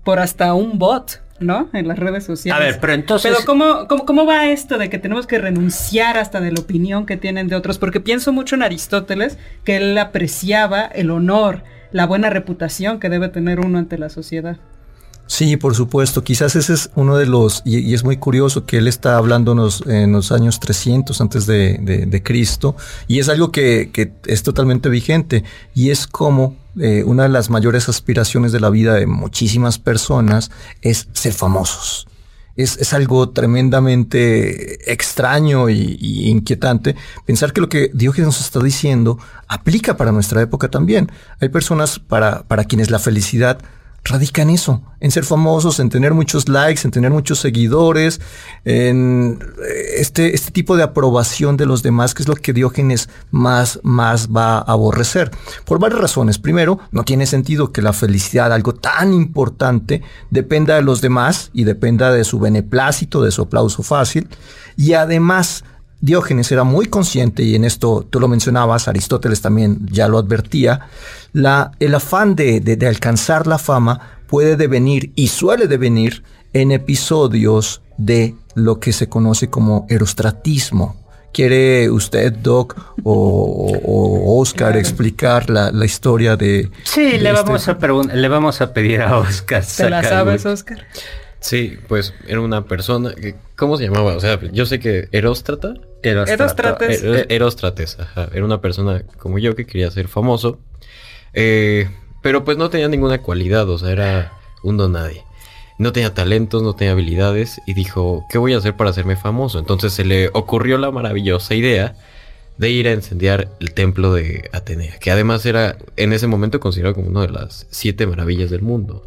por hasta un bot, ¿no? En las redes sociales. A ver, pero entonces... Pero ¿cómo, cómo, va esto de que tenemos que renunciar hasta de la opinión que tienen de otros? Porque pienso mucho en Aristóteles, que él apreciaba el honor, la buena reputación que debe tener uno ante la sociedad. Sí, por supuesto. Quizás ese es uno de los, y, es muy curioso que él está hablándonos en los años 300 antes de, Cristo, y es algo que, que, es totalmente vigente, y es como eh, una de las mayores aspiraciones de la vida de muchísimas personas es ser famosos. Es, es algo tremendamente extraño y, y, inquietante pensar que lo que Diógenes nos está diciendo aplica para nuestra época también. Hay personas para, para quienes la felicidad radica en eso, en ser famosos, en tener muchos likes, en tener muchos seguidores, en eh, este, este tipo de aprobación de los demás, que es lo que Diógenes más, más va a aborrecer. Por varias razones. Primero, no tiene sentido que la felicidad, algo tan importante, dependa de los demás y dependa de su beneplácito, de su aplauso fácil. Y además, Diógenes era muy consciente, y en esto tú lo mencionabas, Aristóteles también ya lo advertía, la, el afán de, de, alcanzar la fama puede devenir y suele devenir en episodios de lo que se conoce como erostratismo. ¿Quiere usted, Doc, o, Oscar explicar la, la, historia de... Sí, le, vamos este a le vamos a pedir a Oscar. ¿Te la sabes, Oscar? Sí, pues era una persona. ¿Cómo se llamaba? O sea, yo sé que Eróstrata. Eróstrates. Eróstrates, ajá. Era una persona como yo que quería ser famoso. Eh, pero pues no tenía ninguna cualidad, o sea, era un don nadie. No tenía talentos, no tenía habilidades y dijo, ¿qué voy a hacer para hacerme famoso? Entonces se le ocurrió la maravillosa idea de ir a incendiar el templo de Atenea, que además era en ese momento considerado como una de las siete maravillas del mundo.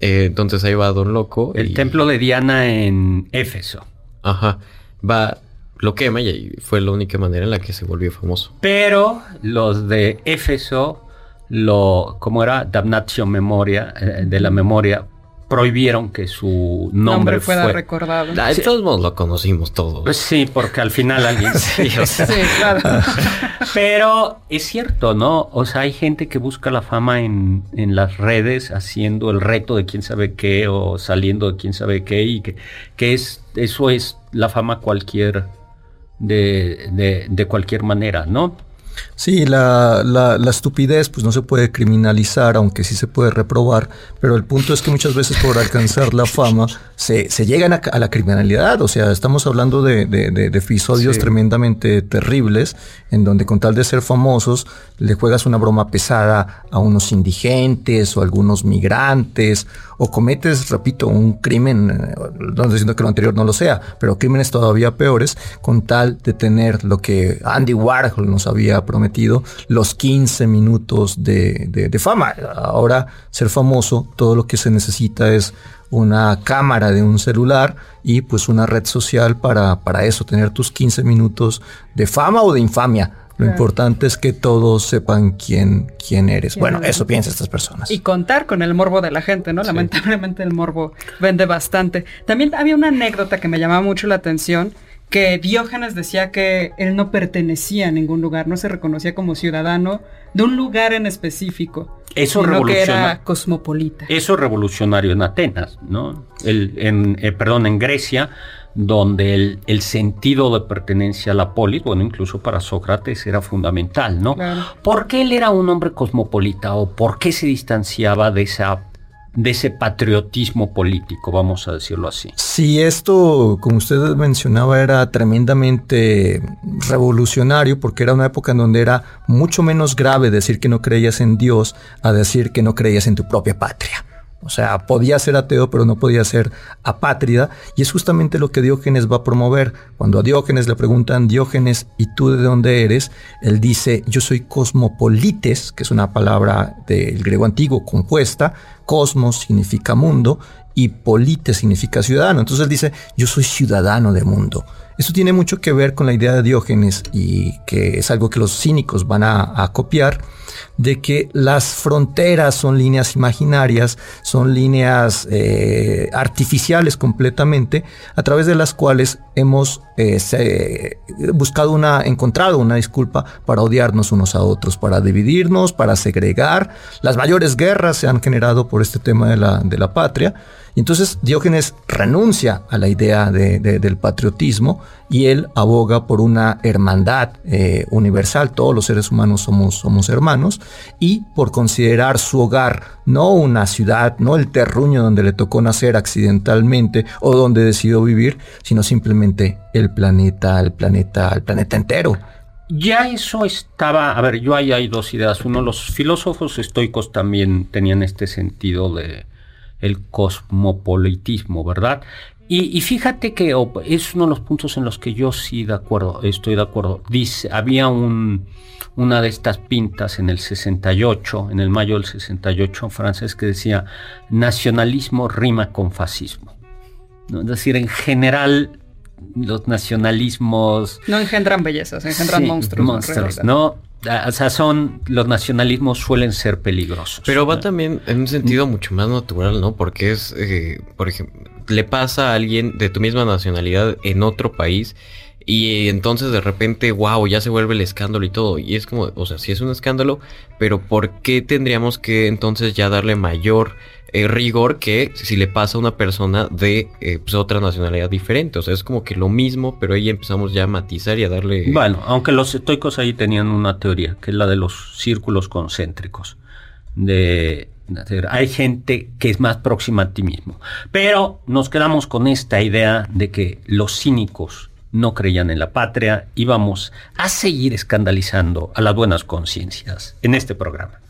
Eh, entonces ahí va Don Loco. El templo de Diana en Éfeso. Ajá. Va, lo quema y fue la única manera en la que se volvió famoso. Pero los de Éfeso, lo, como era Damnatio Memoria, eh, de la memoria, prohibieron que su nombre, fuera recordado. Ah, de todos modos lo conocimos todos. Pues sí, porque al final alguien sí, claro. Pero es cierto, ¿no? O sea, hay gente que busca la fama en, en, las redes haciendo el reto de quién sabe qué o saliendo de quién sabe qué y que, que es eso es la fama cualquier de, de, de cualquier manera, ¿no? Sí, la, la, la, estupidez pues no se puede criminalizar, aunque sí se puede reprobar, pero el punto es que muchas veces por alcanzar la fama se, se llegan a, la criminalidad, o sea, estamos hablando de, de, de, episodios tremendamente terribles, en donde con tal de ser famosos le juegas una broma pesada a unos indigentes o algunos migrantes, o cometes, repito, un crimen, eh, no estoy diciendo que lo anterior no lo sea, pero crímenes todavía peores, con tal de tener lo que Andy Warhol nos había prometido, los 15 minutos de, fama. Ahora, ser famoso, todo lo que se necesita es una cámara de un celular y pues una red social para, para eso, tener tus 15 minutos de fama o de infamia. Lo importante es que todos sepan quién, quién eres. bueno, eso piensan estas personas. Y contar con el morbo de la gente, ¿no? Lamentablemente el morbo vende bastante. También había una anécdota que me llamaba mucho la atención que Diógenes decía que él no pertenecía a ningún lugar, no se reconocía como ciudadano de un lugar en específico. Eso sino que era cosmopolita. Eso revolucionario en Atenas, ¿no? El, en, eh, perdón, en Grecia, donde el, el, sentido de pertenencia a la polis, bueno, incluso para Sócrates era fundamental, ¿no? ¿Por qué él era un hombre cosmopolita o por qué se distanciaba de esa de ese patriotismo político, vamos a decirlo así. Si esto, como usted mencionaba, era tremendamente revolucionario, porque era una época en donde era mucho menos grave decir que no creías en Dios a decir que no creías en tu propia patria. O sea, podía ser ateo, pero no podía ser apátrida. Y es justamente lo que Diógenes va a promover. Cuando a Diógenes le preguntan, Diógenes, ¿y tú de dónde eres? Él dice, yo soy cosmopolites, que es una palabra del griego antiguo compuesta. Cosmos significa mundo y polites significa ciudadano. Entonces él dice, yo soy ciudadano del mundo. Esto tiene mucho que ver con la idea de Diógenes y que es algo que los cínicos van a, copiar, de que las fronteras son líneas imaginarias, son líneas eh, artificiales completamente, a través de las cuales hemos eh, buscado una, encontrado una disculpa para odiarnos unos a otros, para dividirnos, para segregar. Las mayores guerras se han generado por este tema de la, de la patria. Y entonces Diógenes renuncia a la idea del patriotismo y él aboga por una hermandad eh, universal, todos los seres humanos somos, somos hermanos, y por considerar su hogar no una ciudad, no el terruño donde le tocó nacer accidentalmente o donde decidió vivir, sino simplemente el planeta, el planeta, el planeta entero. Ya eso estaba, a ver, yo ahí hay dos ideas. Uno, los filósofos estoicos también tenían este sentido de el cosmopolitismo, ¿verdad? Y, fíjate que es uno de los puntos en los que yo sí de acuerdo, estoy de acuerdo. Dice, había un, una de estas pintas en el 68, en el mayo del 68 francés, que decía, nacionalismo rima con fascismo. Es decir, en general los nacionalismos... No engendran bellezas, engendran monstruos. Monstruos, ¿no? Ah, o sea, son, los nacionalismos suelen ser peligrosos. Pero va también en un sentido mucho más natural, ¿no? Porque es, eh, por ejemplo, le pasa a alguien de tu misma nacionalidad en otro país y entonces de repente, wow, ya se vuelve el escándalo y todo. Y es como, o sea, sí es un escándalo, pero ¿por qué tendríamos que entonces ya darle mayor eh, rigor que si le pasa a una persona de eh, pues, otra nacionalidad diferente. O sea, es como que lo mismo, pero ahí empezamos ya a matizar y a darle... Bueno, aunque los estoicos ahí tenían una teoría, que es la de los círculos concéntricos. De, hay gente que es más próxima a ti mismo. Pero nos quedamos con esta idea de que los cínicos no creían en la patria y vamos a seguir escandalizando a las buenas conciencias en este programa.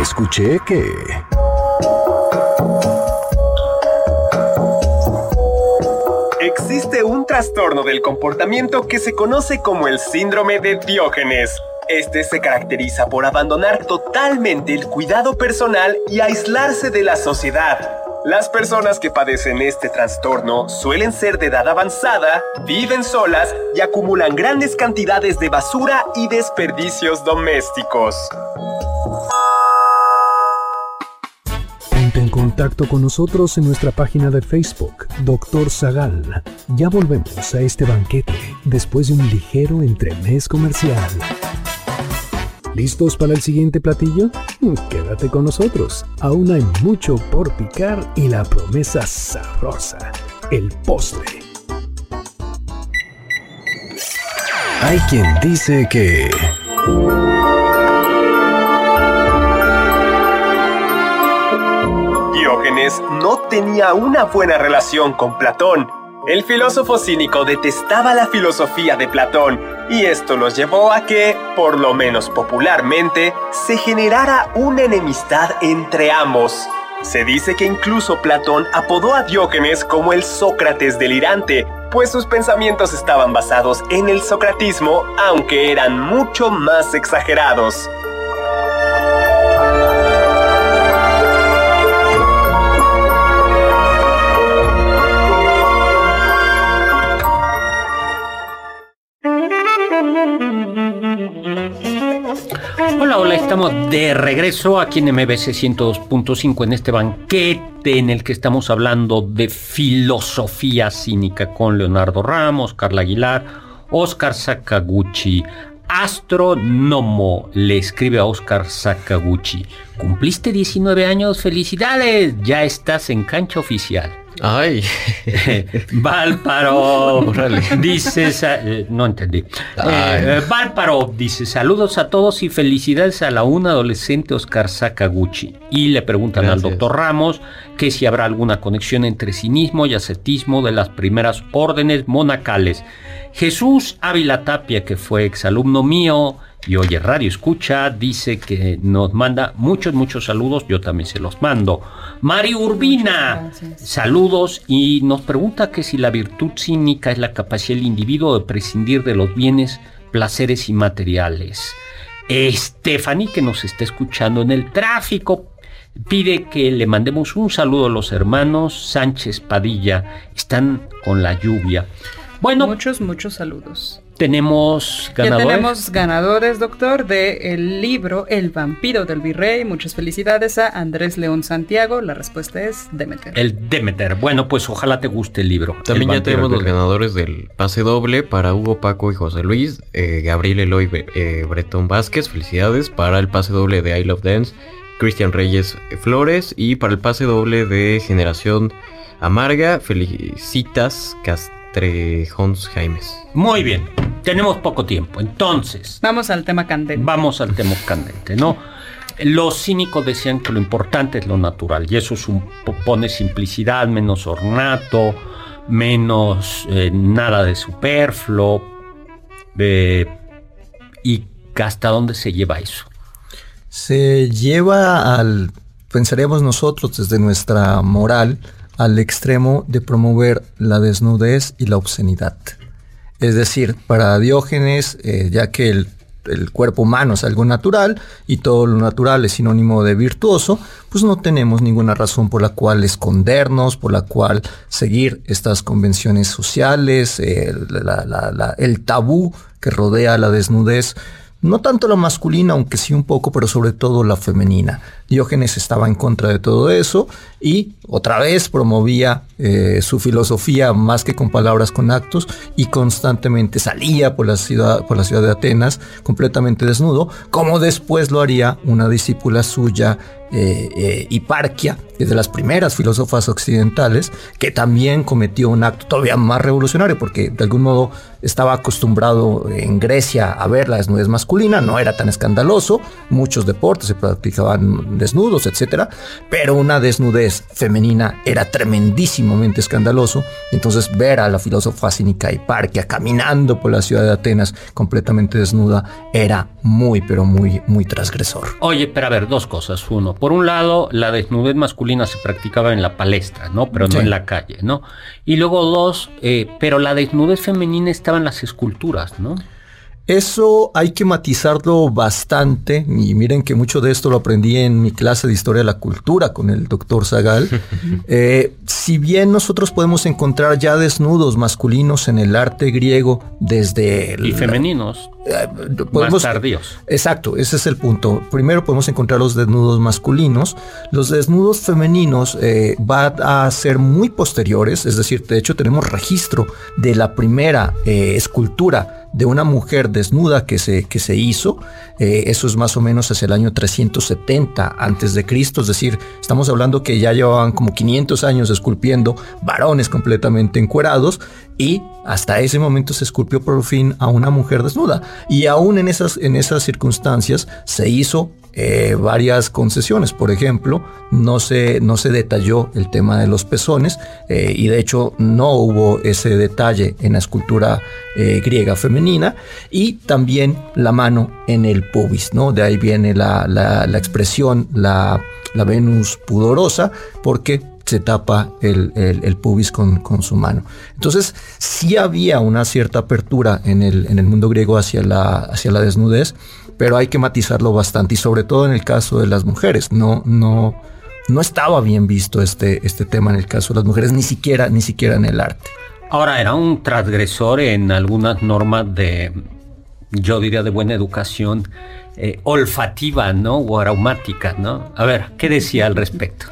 Escuché que... Existe un trastorno del comportamiento que se conoce como el síndrome de Diógenes este se caracteriza por abandonar totalmente el cuidado personal y aislarse de la sociedad. Las personas que padecen este trastorno suelen ser de edad avanzada, viven solas y acumulan grandes cantidades de basura y desperdicios domésticos. Ponte en contacto con nosotros en nuestra página de Facebook, Doctor Zagal. Ya volvemos a este banquete después de un ligero entremés comercial. ¿Listos para el siguiente platillo? Mm, quédate con nosotros. Aún hay mucho por picar y la promesa sabrosa, el postre. Hay quien dice que... Diógenes no tenía una buena relación con Platón. El filósofo cínico detestaba la filosofía de Platón y esto los llevó a que, por lo menos popularmente, se generara una enemistad entre ambos. Se dice que incluso Platón apodó a Diógenes como el Sócrates delirante, pues sus pensamientos estaban basados en el socratismo, aunque eran mucho más exagerados. Hola, hola, estamos de regreso aquí en MBC 102.5 en este banquete en el que estamos hablando de filosofía cínica con Leonardo Ramos, Carla Aguilar, Oscar Sakaguchi, astrónomo le escribe a Oscar Sakaguchi. Cumpliste 19 años, felicidades, ya estás en cancha oficial. Ay. Valparo dice, eh, no entendí. Eh, Valparo dice, saludos a todos y felicidades a la una adolescente Oscar Sakaguchi. Y le preguntan al doctor Ramos que si habrá alguna conexión entre cinismo y ascetismo de las primeras órdenes monacales. Jesús Ávila Tapia, que fue exalumno mío, y oye Radio Escucha, dice que nos manda muchos, muchos saludos, yo también se los mando. Mari Urbina, saludos y nos pregunta que si la virtud cínica es la capacidad del individuo de prescindir de los bienes, placeres y materiales. Stephanie, que nos está escuchando en el tráfico, pide que le mandemos un saludo a los hermanos Sánchez Padilla, están con la lluvia. Bueno, muchos, muchos saludos. Tenemos ganadores. Ya tenemos ganadores, doctor, del libro El vampiro del virrey. Muchas felicidades a Andrés León Santiago. La respuesta es Demeter. El Demeter. Bueno, pues ojalá te guste el libro. También ya tenemos los ganadores del pase doble para Hugo, Paco y José Luis. Eh, Gabriel Eloy eh, Bretón Vázquez. Felicidades para el pase doble de I Love Dance. Cristian Reyes Flores. Y para el pase doble de Generación Amarga. Felicitas Castrejons Jaimes. Muy bien, tenemos poco tiempo, entonces... Vamos al tema candente. Vamos al tema candente, ¿no? Los cínicos decían que lo importante es lo natural y eso supone simplicidad, menos ornato, menos eh, nada de superfluo. ¿Y hasta dónde se lleva eso? Se lleva al, pensaríamos nosotros desde nuestra moral, al extremo de promover la desnudez y la obscenidad. Es decir, para Diógenes, eh, ya que el, cuerpo humano es algo natural y todo lo natural es sinónimo de virtuoso, pues no tenemos ninguna razón por la cual escondernos, por la cual seguir estas convenciones sociales, el tabú que rodea la desnudez no tanto la masculina, aunque sí un poco, pero sobre todo la femenina. Diógenes estaba en contra de todo eso y otra vez promovía eh, su filosofía más que con palabras, con actos y constantemente salía por la ciudad, por la ciudad de Atenas completamente desnudo, como después lo haría una discípula suya, eh, eh, Hiparquia, que es de las primeras filósofas occidentales, que también cometió un acto todavía más revolucionario, porque de algún modo estaba acostumbrado en Grecia a ver la desnudez masculina, no era tan escandaloso, muchos deportes se practicaban desnudos, etcétera, pero una desnudez femenina era tremendísimamente escandaloso. Entonces, ver a la filósofa cínica Hiparquia caminando por la ciudad de Atenas completamente desnuda era muy, pero muy, muy transgresor. Oye, pero a ver, dos cosas. Uno, por un lado, la desnudez masculina se practicaba en la palestra, ¿no? Pero no en la calle, ¿no? Y luego dos, eh, pero la desnudez femenina estaba en las esculturas, ¿no? Eso hay que matizarlo bastante y miren que mucho de esto lo aprendí en mi clase de historia de la cultura con el doctor Zagal. Eh, si bien nosotros podemos encontrar ya desnudos masculinos en el arte griego desde... Y femeninos. Eh, más tardíos. Exacto, ese es el punto. Primero podemos encontrar los desnudos masculinos. Los desnudos femeninos eh, van a ser muy posteriores, es decir, de hecho tenemos registro de la primera escultura de una mujer desnuda que se, que se hizo. Eh, eso es más o menos hacia el año 370 antes de Cristo. Es decir, estamos hablando que ya llevaban como 500 años esculpiendo varones completamente encuerados y hasta ese momento se esculpió por fin a una mujer desnuda. Y aún en esas, en esas circunstancias se hizo eh, varias concesiones. Por ejemplo, no se, no se detalló el tema de los pezones eh, y de hecho no hubo ese detalle en la escultura eh, griega femenina y también la mano en el pubis, ¿no? De ahí viene la, la, expresión, la, la Venus pudorosa, porque se tapa el, el, pubis con, con, su mano. Entonces, sí había una cierta apertura en el, en el mundo griego hacia la, hacia la desnudez, pero hay que matizarlo bastante y sobre todo en el caso de las mujeres. No, no, no estaba bien visto este, este tema en el caso de las mujeres, ni siquiera, ni siquiera en el arte. Ahora, era un transgresor en algunas normas de, yo diría, de buena educación eh, olfativa, ¿no? O aromática, ¿no? A ver, ¿qué decía al respecto?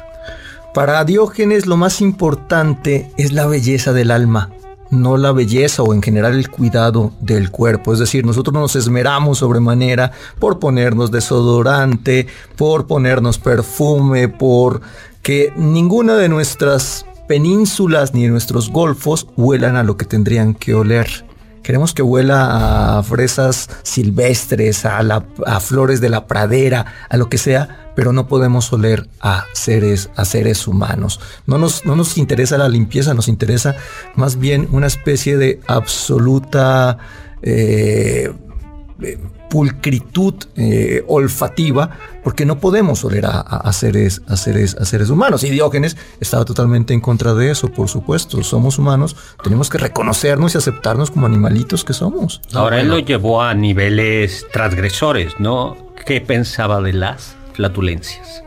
Para Diógenes lo más importante es la belleza del alma, no la belleza o en general el cuidado del cuerpo. Es decir, nosotros nos esmeramos sobremanera por ponernos desodorante, por ponernos perfume, por que ninguna de nuestras penínsulas ni de nuestros golfos huelan a lo que tendrían que oler. Queremos que huela a fresas silvestres, a, a flores de la pradera, a lo que sea, pero no podemos oler a seres, a seres humanos. No nos, no nos interesa la limpieza, nos interesa más bien una especie de absoluta eh, pulcritud eh, olfativa, porque no podemos oler a, seres, a, seres, a seres humanos. Y Diógenes estaba totalmente en contra de eso, por supuesto. Somos humanos, tenemos que reconocernos y aceptarnos como animalitos que somos. Ahora él lo llevó a niveles transgresores, ¿no? ¿Qué pensaba de las flatulencias?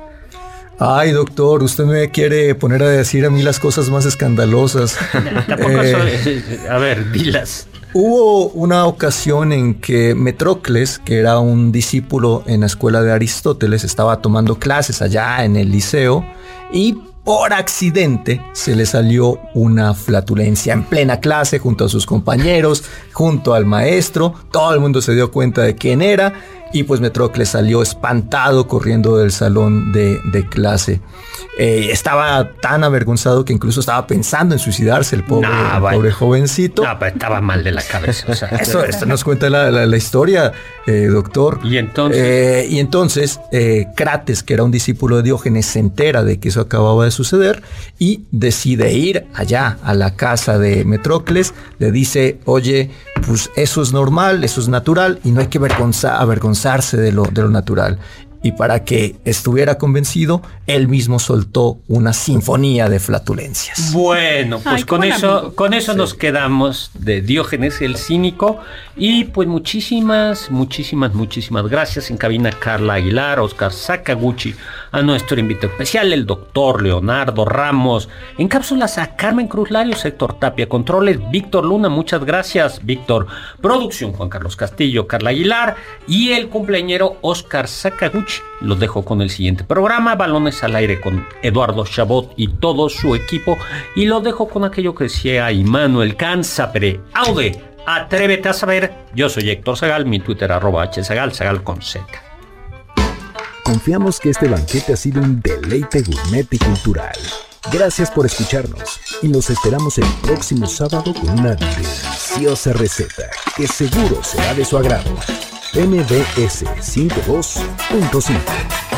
Ay, doctor, usted me quiere poner a decir a mí las cosas más escandalosas. Eh, a ver, dilas. Hubo una ocasión en que Metrocles, que era un discípulo en la escuela de Aristóteles, estaba tomando clases allá en el liceo y por accidente se le salió una flatulencia en plena clase junto a sus compañeros, junto al maestro. Todo el mundo se dio cuenta de quién era y pues Metrocles salió espantado corriendo del salón de, clase. Eh, estaba tan avergonzado que incluso estaba pensando en suicidarse el pobre, pobre jovencito. No, estaba mal de la cabeza. eso, esto nos cuenta la, historia, eh, doctor. Y entonces. Eh, y entonces, Crates, que era un discípulo de Diógenes, se entera de que eso acababa de suceder y decide ir allá a la casa de Metrocles. Le dice, oye, pues eso es normal, eso es natural y no hay que avergonzar de lo, de lo natural. Y para que estuviera convencido, él mismo soltó una sinfonía de flatulencias. Bueno, pues con eso, con eso nos quedamos de Diógenes el cínico. Y pues muchísimas, muchísimas, muchísimas gracias en cabina Carla Aguilar, Oscar Sakaguchi, a nuestro invitado especial, el doctor Leonardo Ramos. En cápsulas a Carmen Cruz Larios, Héctor Tapia, controles, Víctor Luna, muchas gracias, Víctor. Producción, Juan Carlos Castillo, Carla Aguilar y el cumpleañero Oscar Sakaguchi. Los dejo con el siguiente programa, Balones al Aire con Eduardo Chabot y todo su equipo. Y lo dejo con aquello que decía Immanuel Canzapre. Aude, atrévete a saber. Yo soy Héctor Zagal, mi Twitter arroba hzagal, zagal con Z. Confiamos que este banquete ha sido un deleite gourmet y cultural. Gracias por escucharnos y nos esperamos el próximo sábado con una deliciosa receta que seguro será de su agrado. MBS 52.5